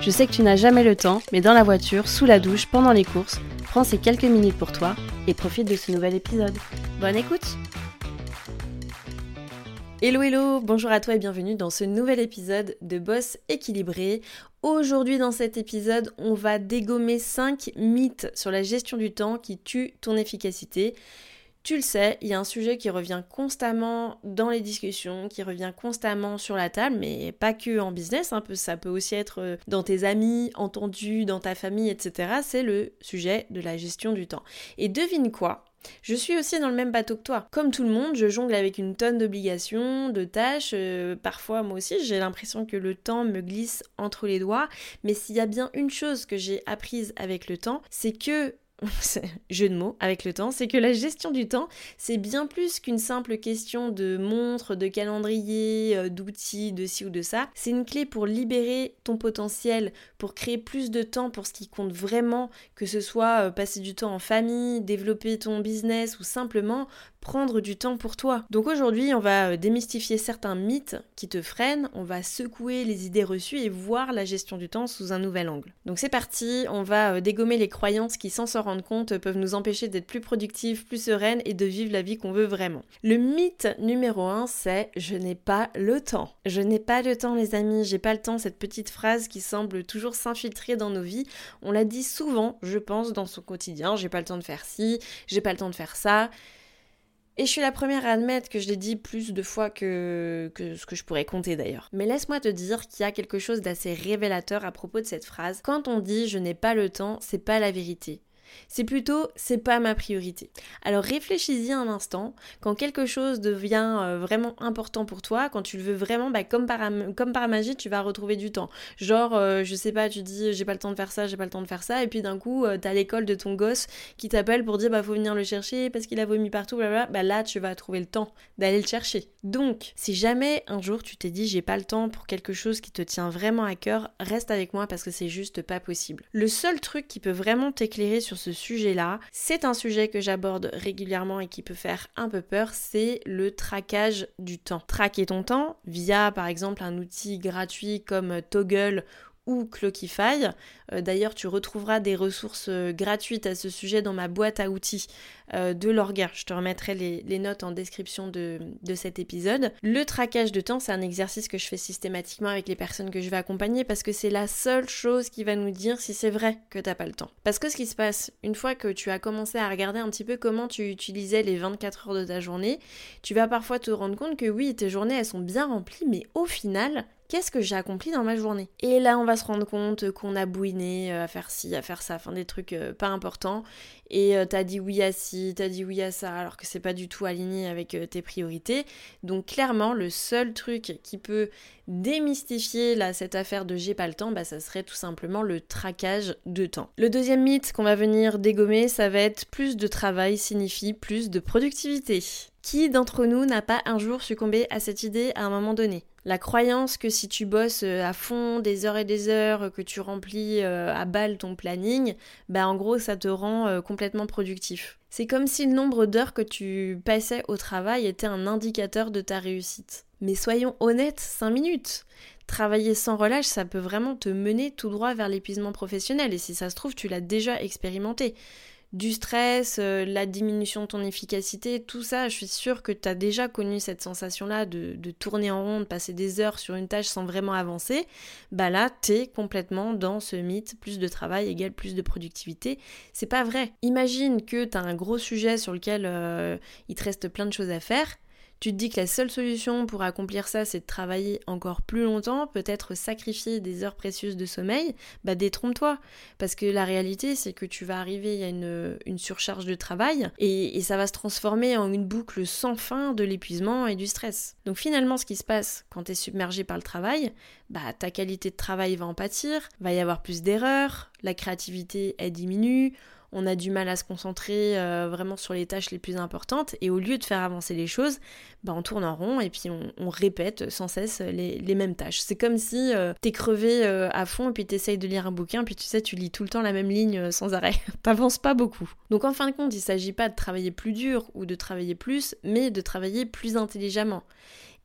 Je sais que tu n'as jamais le temps, mais dans la voiture, sous la douche, pendant les courses, prends ces quelques minutes pour toi et profite de ce nouvel épisode. Bonne écoute Hello hello, bonjour à toi et bienvenue dans ce nouvel épisode de Boss équilibré. Aujourd'hui dans cet épisode, on va dégommer 5 mythes sur la gestion du temps qui tuent ton efficacité. Tu le sais, il y a un sujet qui revient constamment dans les discussions, qui revient constamment sur la table, mais pas que en business, peu, ça peut aussi être euh, dans tes amis, entendu, dans ta famille, etc. C'est le sujet de la gestion du temps. Et devine quoi? Je suis aussi dans le même bateau que toi. Comme tout le monde, je jongle avec une tonne d'obligations, de tâches. Euh, parfois, moi aussi, j'ai l'impression que le temps me glisse entre les doigts. Mais s'il y a bien une chose que j'ai apprise avec le temps, c'est que jeu de mots avec le temps, c'est que la gestion du temps, c'est bien plus qu'une simple question de montre, de calendrier, euh, d'outils, de ci ou de ça. C'est une clé pour libérer ton potentiel, pour créer plus de temps pour ce qui compte vraiment, que ce soit euh, passer du temps en famille, développer ton business ou simplement prendre du temps pour toi. Donc aujourd'hui, on va euh, démystifier certains mythes qui te freinent, on va secouer les idées reçues et voir la gestion du temps sous un nouvel angle. Donc c'est parti, on va euh, dégommer les croyances qui, sans s'en rendre compte, peuvent nous empêcher d'être plus productifs, plus sereines et de vivre la vie qu'on veut vraiment. Le mythe numéro 1, c'est je n'ai pas le temps. Je n'ai pas le temps les amis, j'ai pas le temps, cette petite phrase qui semble toujours s'infiltrer dans nos vies. On l'a dit souvent, je pense, dans son quotidien, j'ai pas le temps de faire ci, j'ai pas le temps de faire ça. Et je suis la première à admettre que je l'ai dit plus de fois que, ce que je pourrais compter d'ailleurs. Mais laisse-moi te dire qu'il y a quelque chose d'assez révélateur à propos de cette phrase. Quand on dit je n'ai pas le temps, c'est pas la vérité. C'est plutôt c'est pas ma priorité. Alors réfléchis-y un instant, quand quelque chose devient euh, vraiment important pour toi, quand tu le veux vraiment, bah, comme, par, comme par magie, tu vas retrouver du temps. Genre, euh, je sais pas, tu dis j'ai pas le temps de faire ça, j'ai pas le temps de faire ça, et puis d'un coup, euh, t'as l'école de ton gosse qui t'appelle pour dire bah faut venir le chercher parce qu'il a vomi partout, blablabla, bah là tu vas trouver le temps d'aller le chercher. Donc, si jamais un jour tu t'es dit j'ai pas le temps pour quelque chose qui te tient vraiment à cœur, reste avec moi parce que c'est juste pas possible. Le seul truc qui peut vraiment t'éclairer sur ce sujet-là. C'est un sujet que j'aborde régulièrement et qui peut faire un peu peur, c'est le traquage du temps. Traquer ton temps via par exemple un outil gratuit comme Toggle ou Clockify. Euh, d'ailleurs, tu retrouveras des ressources euh, gratuites à ce sujet dans ma boîte à outils euh, de l'orga. Je te remettrai les, notes en description de, de, cet épisode. Le traquage de temps, c'est un exercice que je fais systématiquement avec les personnes que je vais accompagner parce que c'est la seule chose qui va nous dire si c'est vrai que t'as pas le temps. Parce que ce qui se passe, une fois que tu as commencé à regarder un petit peu comment tu utilisais les 24 heures de ta journée, tu vas parfois te rendre compte que oui, tes journées, elles sont bien remplies, mais au final, qu'est-ce que j'ai accompli dans ma journée? Et là, on va se rendre compte qu'on a bouiné euh, à faire ci, à faire ça, enfin des trucs euh, pas importants. Et t'as dit oui à ci, t'as dit oui à ça, alors que c'est pas du tout aligné avec tes priorités. Donc clairement, le seul truc qui peut démystifier là, cette affaire de j'ai pas le temps, bah, ça serait tout simplement le traquage de temps. Le deuxième mythe qu'on va venir dégommer, ça va être plus de travail signifie plus de productivité. Qui d'entre nous n'a pas un jour succombé à cette idée à un moment donné? La croyance que si tu bosses euh, à fond des heures et des heures, que tu remplis euh, à balle ton planning, bah en gros ça te rend euh, complètement productif. C'est comme si le nombre d'heures que tu passais au travail était un indicateur de ta réussite. Mais soyons honnêtes, 5 minutes. Travailler sans relâche, ça peut vraiment te mener tout droit vers l'épuisement professionnel et si ça se trouve, tu l'as déjà expérimenté du stress, euh, la diminution de ton efficacité, tout ça, je suis sûre que tu as déjà connu cette sensation-là de, tourner en rond, de passer des heures sur une tâche sans vraiment avancer. Bah là, t'es complètement dans ce mythe, plus de travail égale plus de productivité. C'est pas vrai. Imagine que tu as un gros sujet sur lequel euh, il te reste plein de choses à faire tu te dis que la seule solution pour accomplir ça, c'est de travailler encore plus longtemps, peut-être sacrifier des heures précieuses de sommeil, bah détrompe-toi. Parce que la réalité, c'est que tu vas arriver à une, surcharge de travail et, et ça va se transformer en une boucle sans fin de l'épuisement et du stress. Donc finalement, ce qui se passe quand tu es submergé par le travail, bah ta qualité de travail va en pâtir, va y avoir plus d'erreurs, la créativité elle diminue, on a du mal à se concentrer euh, vraiment sur les tâches les plus importantes et au lieu de faire avancer les choses, bah, on tourne en rond et puis on, répète sans cesse les, mêmes tâches. C'est comme si euh, t'es crevé euh, à fond et puis t'essayes de lire un bouquin puis tu sais tu lis tout le temps la même ligne sans arrêt. T'avances pas beaucoup. Donc en fin de compte, il s'agit pas de travailler plus dur ou de travailler plus, mais de travailler plus intelligemment.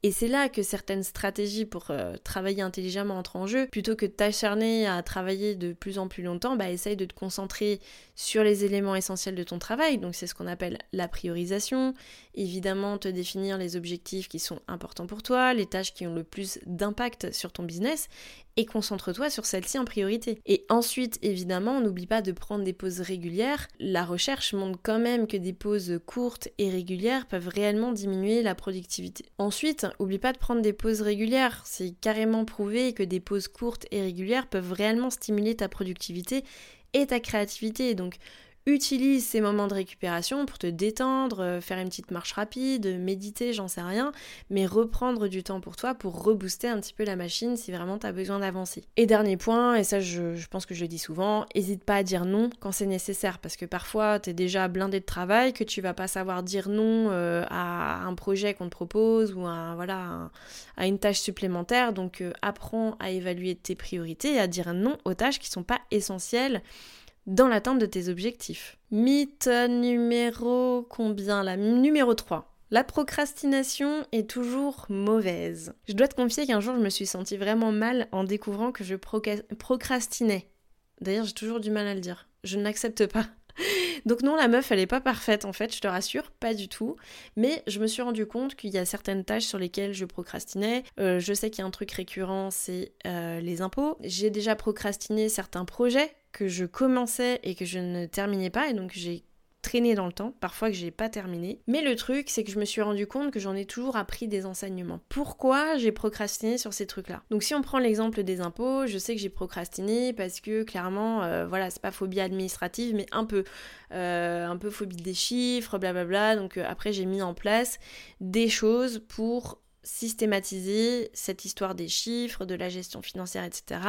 Et c'est là que certaines stratégies pour euh, travailler intelligemment entrent en jeu. Plutôt que de t'acharner à travailler de plus en plus longtemps, bah essaye de te concentrer sur les éléments essentiels de ton travail. Donc c'est ce qu'on appelle la priorisation. Évidemment, te définir les objectifs qui sont importants pour toi, les tâches qui ont le plus d'impact sur ton business et concentre-toi sur celle-ci en priorité. Et ensuite, évidemment, n'oublie pas de prendre des pauses régulières. La recherche montre quand même que des pauses courtes et régulières peuvent réellement diminuer la productivité. Ensuite, oublie pas de prendre des pauses régulières. C'est carrément prouvé que des pauses courtes et régulières peuvent réellement stimuler ta productivité et ta créativité. Donc, utilise ces moments de récupération pour te détendre, euh, faire une petite marche rapide, méditer, j'en sais rien, mais reprendre du temps pour toi pour rebooster un petit peu la machine si vraiment tu as besoin d'avancer. Et dernier point, et ça je, pense que je le dis souvent, n'hésite pas à dire non quand c'est nécessaire parce que parfois tu es déjà blindé de travail, que tu vas pas savoir dire non euh, à un projet qu'on te propose ou à, voilà, à une tâche supplémentaire, donc euh, apprends à évaluer tes priorités et à dire non aux tâches qui sont pas essentielles dans l'atteinte de tes objectifs. Mythe numéro combien la Numéro 3. La procrastination est toujours mauvaise. Je dois te confier qu'un jour je me suis sentie vraiment mal en découvrant que je procrastinais. D'ailleurs j'ai toujours du mal à le dire. Je n'accepte pas. Donc non, la meuf, elle est pas parfaite en fait, je te rassure, pas du tout. Mais je me suis rendu compte qu'il y a certaines tâches sur lesquelles je procrastinais. Euh, je sais qu'il y a un truc récurrent, c'est euh, les impôts. J'ai déjà procrastiné certains projets que je commençais et que je ne terminais pas et donc j'ai dans le temps, parfois que j'ai pas terminé. Mais le truc, c'est que je me suis rendu compte que j'en ai toujours appris des enseignements. Pourquoi j'ai procrastiné sur ces trucs-là? Donc si on prend l'exemple des impôts, je sais que j'ai procrastiné parce que clairement, euh, voilà, c'est pas phobie administrative, mais un peu, euh, un peu phobie des chiffres, blablabla. Donc euh, après, j'ai mis en place des choses pour systématiser cette histoire des chiffres, de la gestion financière, etc.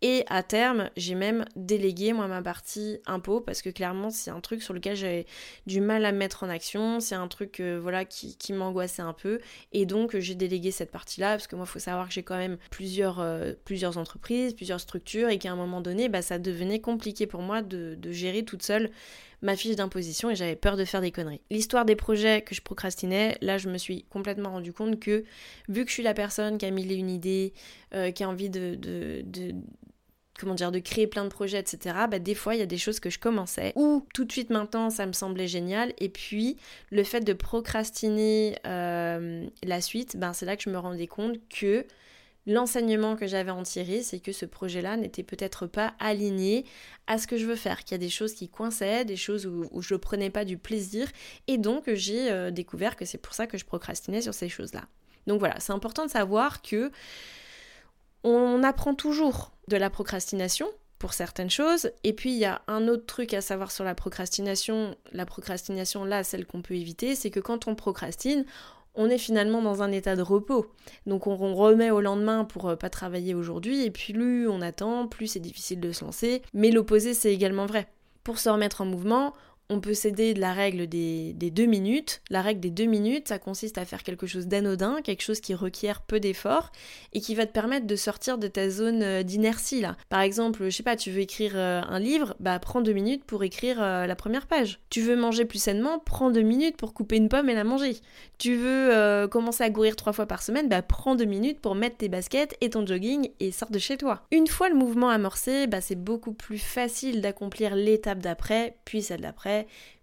Et à terme, j'ai même délégué moi ma partie impôt parce que clairement c'est un truc sur lequel j'avais du mal à mettre en action, c'est un truc euh, voilà qui, m'angoissait un peu et donc j'ai délégué cette partie-là parce que moi il faut savoir que j'ai quand même plusieurs, euh, plusieurs entreprises, plusieurs structures et qu'à un moment donné bah, ça devenait compliqué pour moi de, de gérer toute seule ma fiche d'imposition et j'avais peur de faire des conneries. L'histoire des projets que je procrastinais, là je me suis complètement rendu compte que vu que je suis la personne qui a mille et une idées, euh, qui a envie de, comment dire, de créer plein de projets, etc., bah, des fois, il y a des choses que je commençais, ou tout de suite maintenant, ça me semblait génial, et puis le fait de procrastiner euh, la suite, ben, c'est là que je me rendais compte que L'enseignement que j'avais en tiré, c'est que ce projet-là n'était peut-être pas aligné à ce que je veux faire, qu'il y a des choses qui coinçaient, des choses où, je ne prenais pas du plaisir, et donc j'ai euh, découvert que c'est pour ça que je procrastinais sur ces choses-là. Donc voilà, c'est important de savoir que on apprend toujours de la procrastination, pour certaines choses. Et puis il y a un autre truc à savoir sur la procrastination, la procrastination là, celle qu'on peut éviter, c'est que quand on procrastine, on est finalement dans un état de repos. Donc on, remet au lendemain pour euh, pas travailler aujourd'hui, et puis plus on attend, plus c'est difficile de se lancer. Mais l'opposé, c'est également vrai. Pour se remettre en mouvement, on peut s'aider de la règle des, deux minutes. La règle des deux minutes, ça consiste à faire quelque chose d'anodin, quelque chose qui requiert peu d'efforts et qui va te permettre de sortir de ta zone euh, d'inertie là. Par exemple, je sais pas, tu veux écrire euh, un livre, bah prends deux minutes pour écrire euh, la première page. Tu veux manger plus sainement, prends deux minutes pour couper une pomme et la manger. Tu veux commencer à courir trois fois par semaine, bah prends deux minutes pour mettre tes baskets et ton jogging et sors de chez toi. Une fois le mouvement amorcé, bah c'est beaucoup plus facile d'accomplir l'étape d'après, puis celle d'après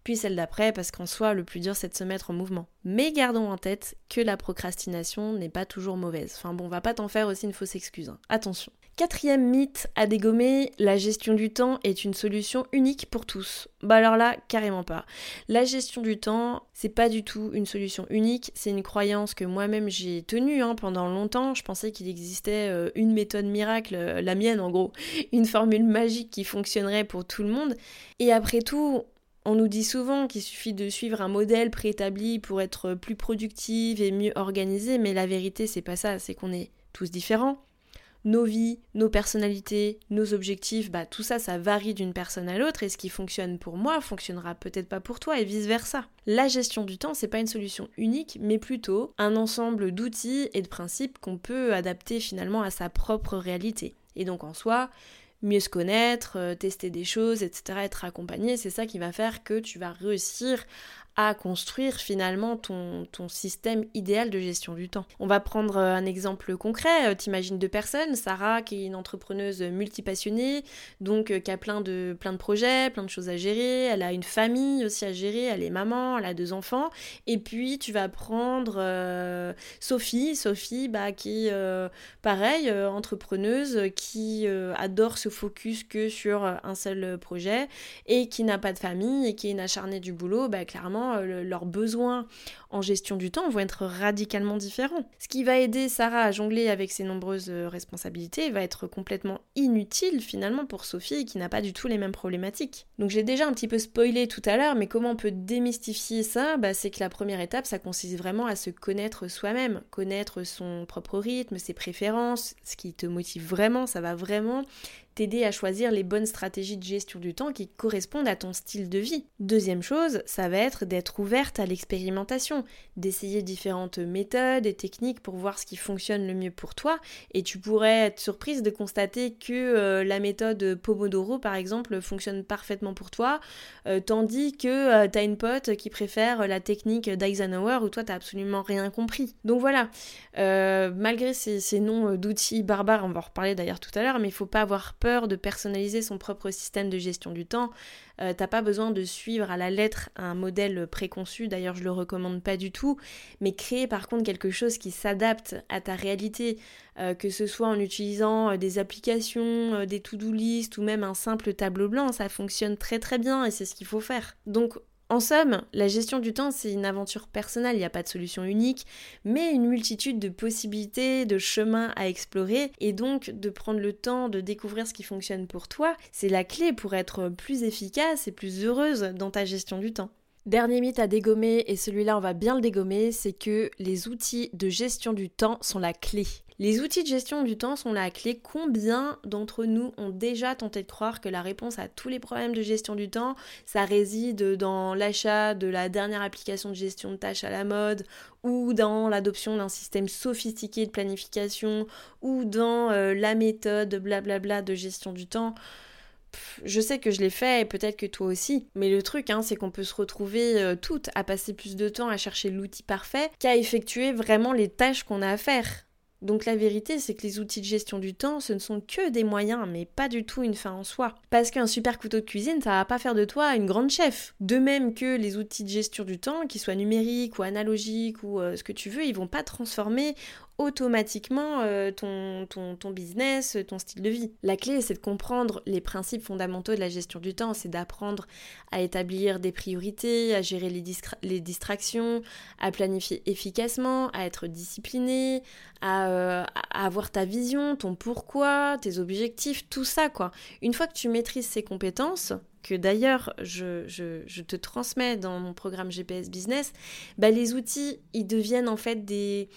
puis celle d'après, parce qu'en soi, le plus dur, c'est de se mettre en mouvement. Mais gardons en tête que la procrastination n'est pas toujours mauvaise. Enfin bon, on va pas t'en faire aussi une fausse excuse. Hein. Attention. Quatrième mythe à dégommer, la gestion du temps est une solution unique pour tous. Bah alors là, carrément pas. La gestion du temps, c'est pas du tout une solution unique, c'est une croyance que moi-même j'ai tenue hein, pendant longtemps. Je pensais qu'il existait euh, une méthode miracle, euh, la mienne en gros, une formule magique qui fonctionnerait pour tout le monde. Et après tout, on nous dit souvent qu'il suffit de suivre un modèle préétabli pour être plus productive et mieux organisé, mais la vérité c'est pas ça, c'est qu'on est tous différents nos vies, nos personnalités, nos objectifs, bah tout ça, ça varie d'une personne à l'autre et ce qui fonctionne pour moi fonctionnera peut-être pas pour toi et vice versa. La gestion du temps, c'est pas une solution unique, mais plutôt un ensemble d'outils et de principes qu'on peut adapter finalement à sa propre réalité. Et donc en soi, mieux se connaître, euh, tester des choses, etc., être accompagné, c'est ça qui va faire que tu vas réussir à construire finalement ton, ton, système idéal de gestion du temps. On va prendre euh, un exemple concret. Euh, t'imagines deux personnes, Sarah qui est une entrepreneuse multipassionnée, donc euh, qui a plein de, plein de projets, plein de choses à gérer, elle a une famille aussi à gérer, elle est maman, elle a deux enfants, et puis tu vas prendre Sophie, Sophie bah, qui est pareil, entrepreneuse, qui adore se focus que sur un seul projet, et qui n'a pas de famille, et qui est une acharnée du boulot, bah, clairement euh, leurs besoins en gestion du temps vont être radicalement différents. Ce qui va aider Sarah à jongler avec ses nombreuses euh, responsabilités va être complètement inutile finalement pour Sophie qui n'a pas du tout les mêmes problématiques. Donc j'ai déjà un petit peu spoilé tout à l'heure, mais comment on peut démystifier ça? Bah, C'est que la première étape, ça consiste vraiment à se connaître soi-même, connaître son propre rythme, ses préférences, ce qui te motive vraiment, ça va vraiment t'aider à choisir les bonnes stratégies de gestion du temps qui correspondent à ton style de vie. Deuxième chose, ça va être d'être ouverte à l'expérimentation, d'essayer différentes méthodes et techniques pour voir ce qui fonctionne le mieux pour toi. Et tu pourrais être surprise de constater que euh, la méthode Pomodoro, par exemple, fonctionne parfaitement pour toi, euh, tandis que euh, tu as une pote qui préfère la technique d'Eisenhower où toi t'as absolument rien compris. Donc voilà, malgré ces, ces noms d'outils barbares, on va en reparler d'ailleurs tout à l'heure, mais il faut pas avoir peur de personnaliser son propre système de gestion du temps. Euh, t'as pas besoin de suivre à la lettre un modèle préconçu, d'ailleurs je le recommande pas du tout, mais créer par contre quelque chose qui s'adapte à ta réalité, euh, que ce soit en utilisant euh, des applications, des to-do list ou même un simple tableau blanc, ça fonctionne très très bien et c'est ce qu'il faut faire. Donc en somme, la gestion du temps, c'est une aventure personnelle, il n'y a pas de solution unique, mais une multitude de possibilités, de chemins à explorer, et donc de prendre le temps de découvrir ce qui fonctionne pour toi, c'est la clé pour être plus efficace et plus heureuse dans ta gestion du temps. Dernier mythe à dégommer, et celui-là on va bien le dégommer, c'est que les outils de gestion du temps sont la clé. Les outils de gestion du temps sont la clé. Combien d'entre nous ont déjà tenté de croire que la réponse à tous les problèmes de gestion du temps, ça réside dans l'achat de la dernière application de gestion de tâches à la mode, ou dans l'adoption d'un système sophistiqué de planification, ou dans euh, la méthode blablabla de gestion du temps? Je sais que je l'ai fait et peut-être que toi aussi, mais le truc, hein, c'est qu'on peut se retrouver euh, toutes à passer plus de temps à chercher l'outil parfait qu'à effectuer vraiment les tâches qu'on a à faire. Donc la vérité, c'est que les outils de gestion du temps, ce ne sont que des moyens, mais pas du tout une fin en soi. Parce qu'un super couteau de cuisine, ça va pas faire de toi une grande chef. De même que les outils de gestion du temps, qu'ils soient numériques ou analogiques ou euh, ce que tu veux, ils vont pas transformer automatiquement euh, ton, ton, ton, business, ton style de vie. La clé, c'est de comprendre les principes fondamentaux de la gestion du temps, c'est d'apprendre à établir des priorités, à gérer les, les, distractions, à planifier efficacement, à être discipliné, à, euh, à, avoir ta vision, ton pourquoi, tes objectifs, tout ça quoi. Une fois que tu maîtrises ces compétences, que d'ailleurs je, te transmets dans mon programme GPS Business, bah les outils, ils deviennent en fait des,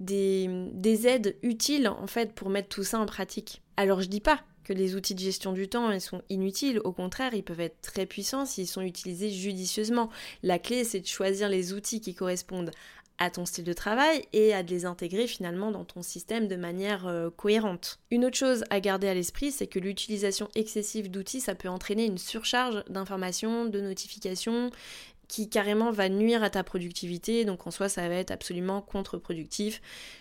aides utiles en fait pour mettre tout ça en pratique. Alors je dis pas que les outils de gestion du temps ils sont inutiles, au contraire ils peuvent être très puissants s'ils sont utilisés judicieusement. La clé c'est de choisir les outils qui correspondent à ton style de travail et à les intégrer finalement dans ton système de manière euh, cohérente. Une autre chose à garder à l'esprit, c'est que l'utilisation excessive d'outils, ça peut entraîner une surcharge d'informations, de notifications qui carrément va nuire à ta productivité, donc en soi ça va être absolument contre-productif.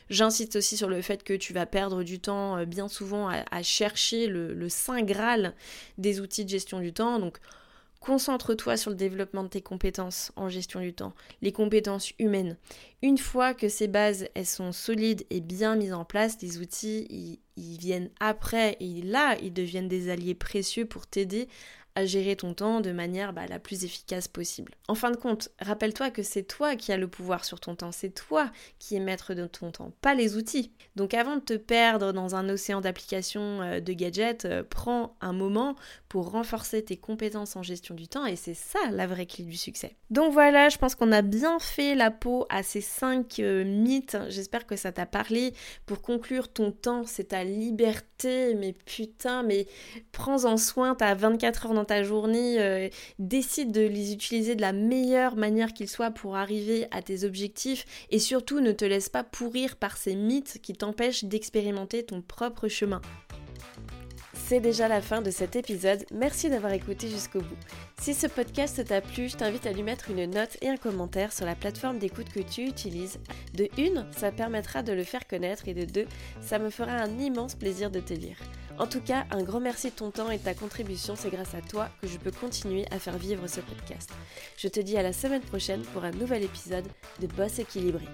J'insiste aussi sur le fait que tu vas perdre du temps euh, bien souvent à, chercher le, le saint graal des outils de gestion du temps, donc Concentre-toi sur le développement de tes compétences en gestion du temps, les compétences humaines. Une fois que ces bases elles sont solides et bien mises en place, les outils ils, viennent après et là ils deviennent des alliés précieux pour t'aider à gérer ton temps de manière bah, la plus efficace possible. En fin de compte, rappelle-toi que c'est toi qui as le pouvoir sur ton temps, c'est toi qui es maître de ton temps, pas les outils. Donc avant de te perdre dans un océan d'applications euh, de gadgets, euh, prends un moment pour renforcer tes compétences en gestion du temps et c'est ça la vraie clé du succès. Donc voilà, je pense qu'on a bien fait la peau à ces 5 euh, mythes. J'espère que ça t'a parlé. Pour conclure, ton temps, c'est ta liberté, mais putain, mais prends-en soin, t'as 24 heures dans ta journée, euh, décide de les utiliser de la meilleure manière qu'ils soient pour arriver à tes objectifs et surtout ne te laisse pas pourrir par ces mythes qui t'empêchent d'expérimenter ton propre chemin. C'est déjà la fin de cet épisode, merci d'avoir écouté jusqu'au bout. Si ce podcast t'a plu, je t'invite à lui mettre une note et un commentaire sur la plateforme d'écoute que tu utilises. De une, ça permettra de le faire connaître et de deux, ça me fera un immense plaisir de te lire. En tout cas, un grand merci de ton temps et de ta contribution, c'est grâce à toi que je peux continuer à faire vivre ce podcast. Je te dis à la semaine prochaine pour un nouvel épisode de Boss équilibré.